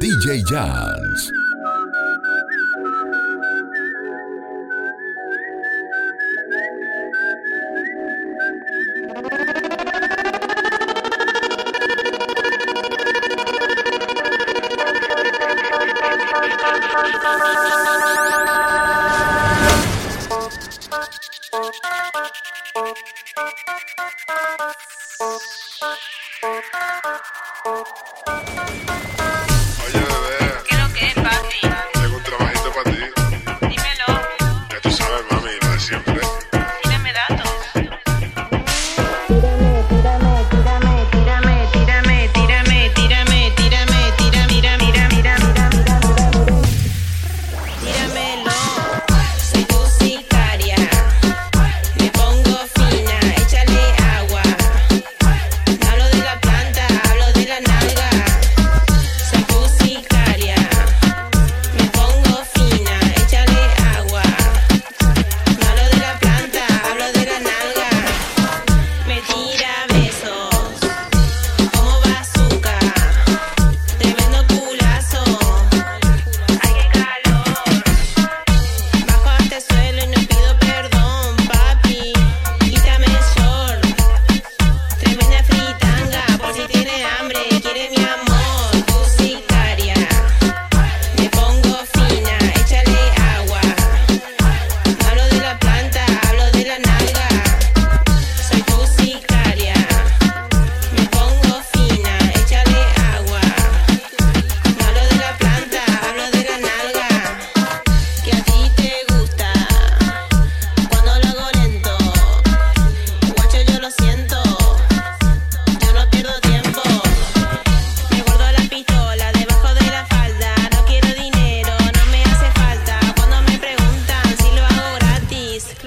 DJ Johns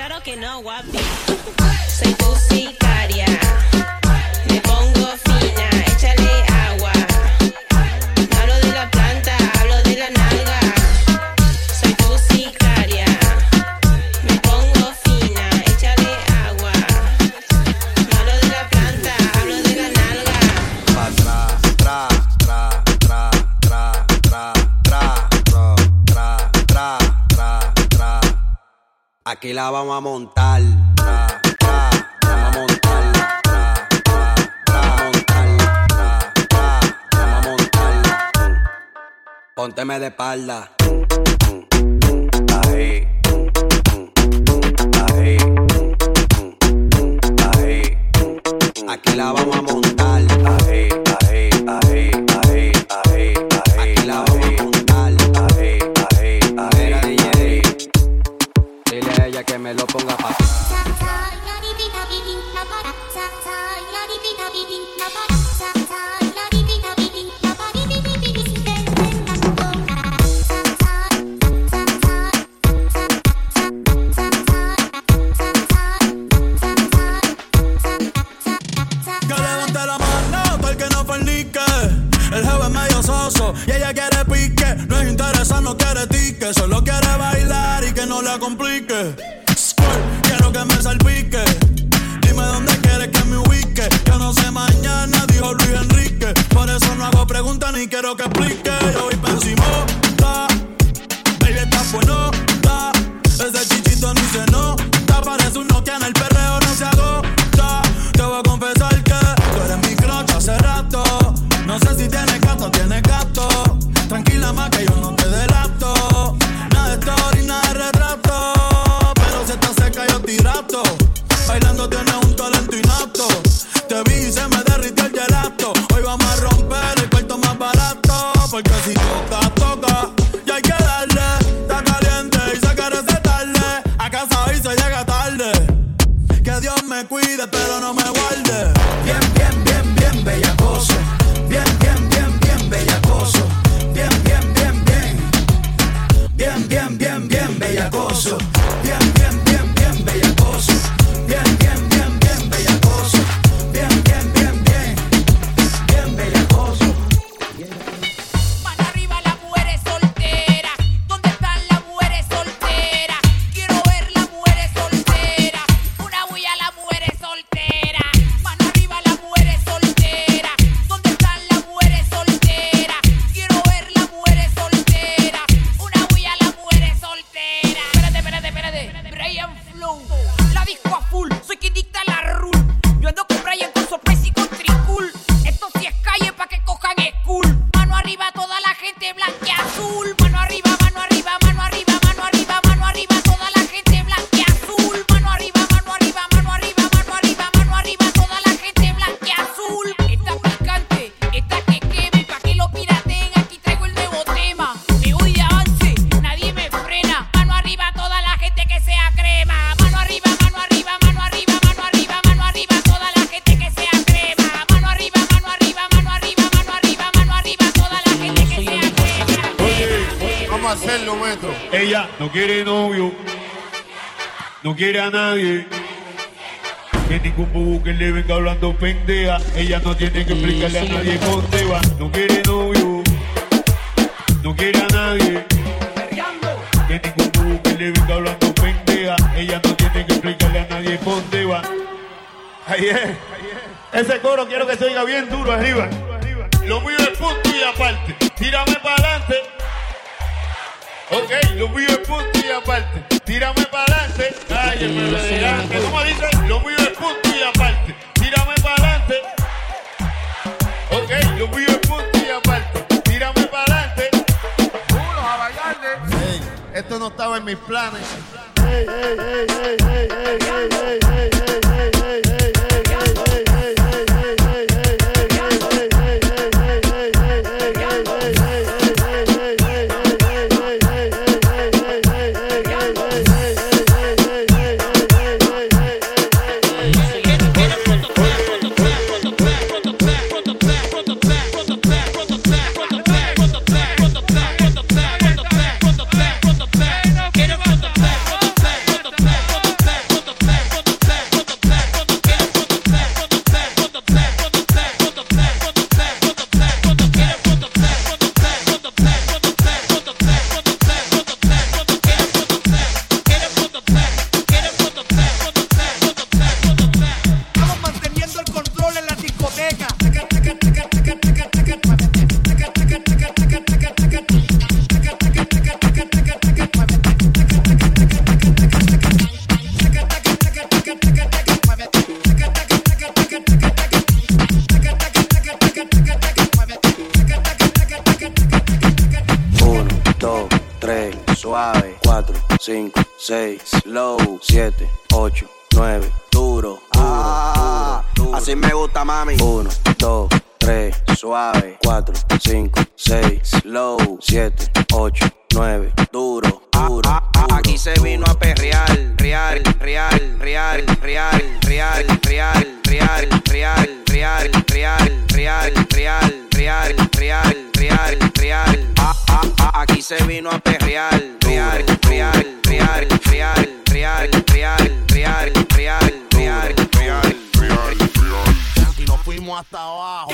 Claro que no, guapi. Soy pussy. aquí la vamos a montar. Vamos a montarla. Tra, vamos a montarla. Vamos a montarla. Pónteme de espalda. Que levante la mano, tú el que no fue el nique. El joven medio soso y ella quiere pique. No es interesada, no quiere tique. Solo quiere bailar y que no le complique que me salpique. Dime dónde quieres que me ubique. Yo no sé mañana, dijo Luis Enrique. Por eso no hago preguntas ni quiero que explique. Yo voy encima me cuida, pero no me guarda. full, mano arriba. Ella no quiere novio, no quiere a nadie. Que ningún bubu que le venga hablando pendeja. Ella no tiene que explicarle a nadie dónde va. No quiere novio, no quiere a nadie. Que ningún bubu que le venga hablando pendeja. Ella no tiene que explicarle a nadie dónde va. Ahí es. Ese coro quiero que se oiga bien duro arriba. Lo mío es punto y aparte. Tírame para adelante. Ok, lo mío es punto y aparte. Tírame para adelante. Ay, el me ¿Cómo dice? Lo mío es punto y aparte. Tírame para adelante. Ok, lo mío es punto y aparte. Tírame para adelante. Uno a bailarle. Hey, esto no estaba en mis planes. Estamos 6, low, 7, 8, 9, duro, duro, duro, Así me gusta, mami. 1, 2, 3, suave, 4, 5, 6, low, 7, 8, 9, duro, duro. Aquí se vino a perrear, real, real, real, real, real, real, real, real, real, real, real, real, real, real, real, real. Aquí se vino a perrear, real. Hasta abajo.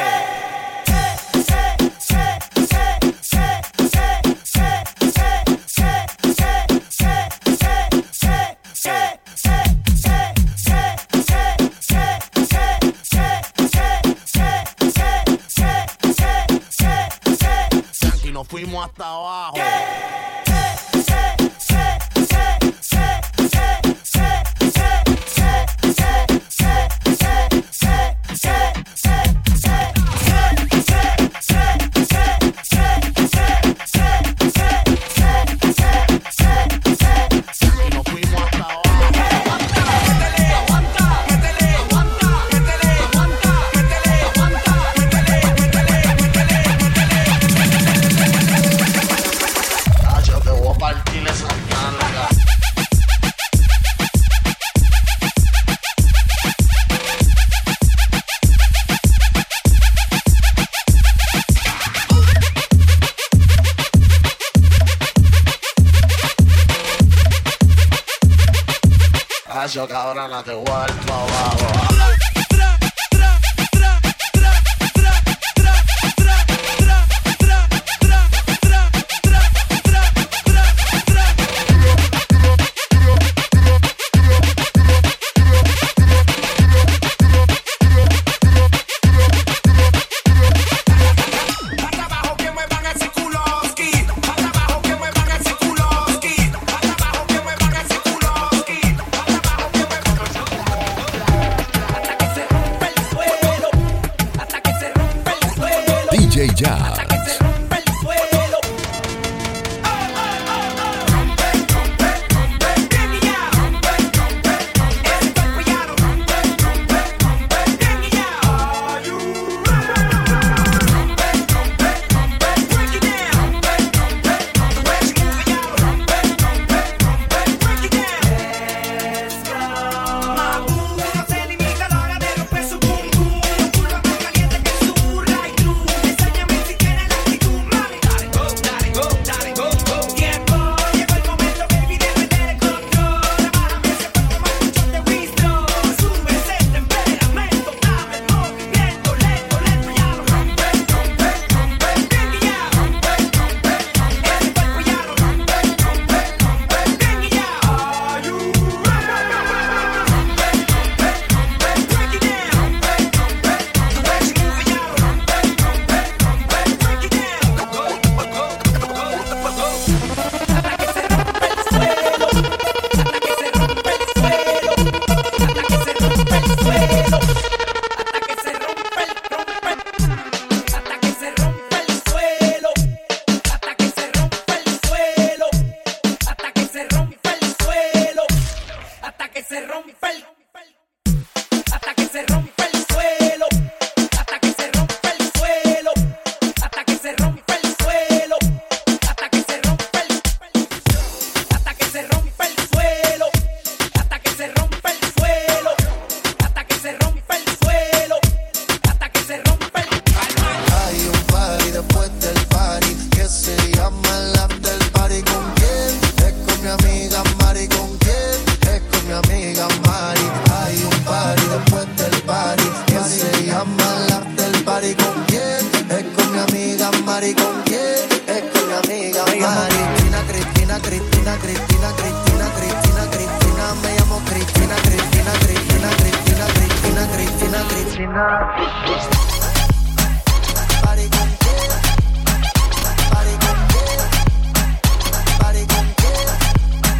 Nos fuimos hasta abajo. choca ahora la de World se rompe Cristina?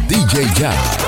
DJ Jazz.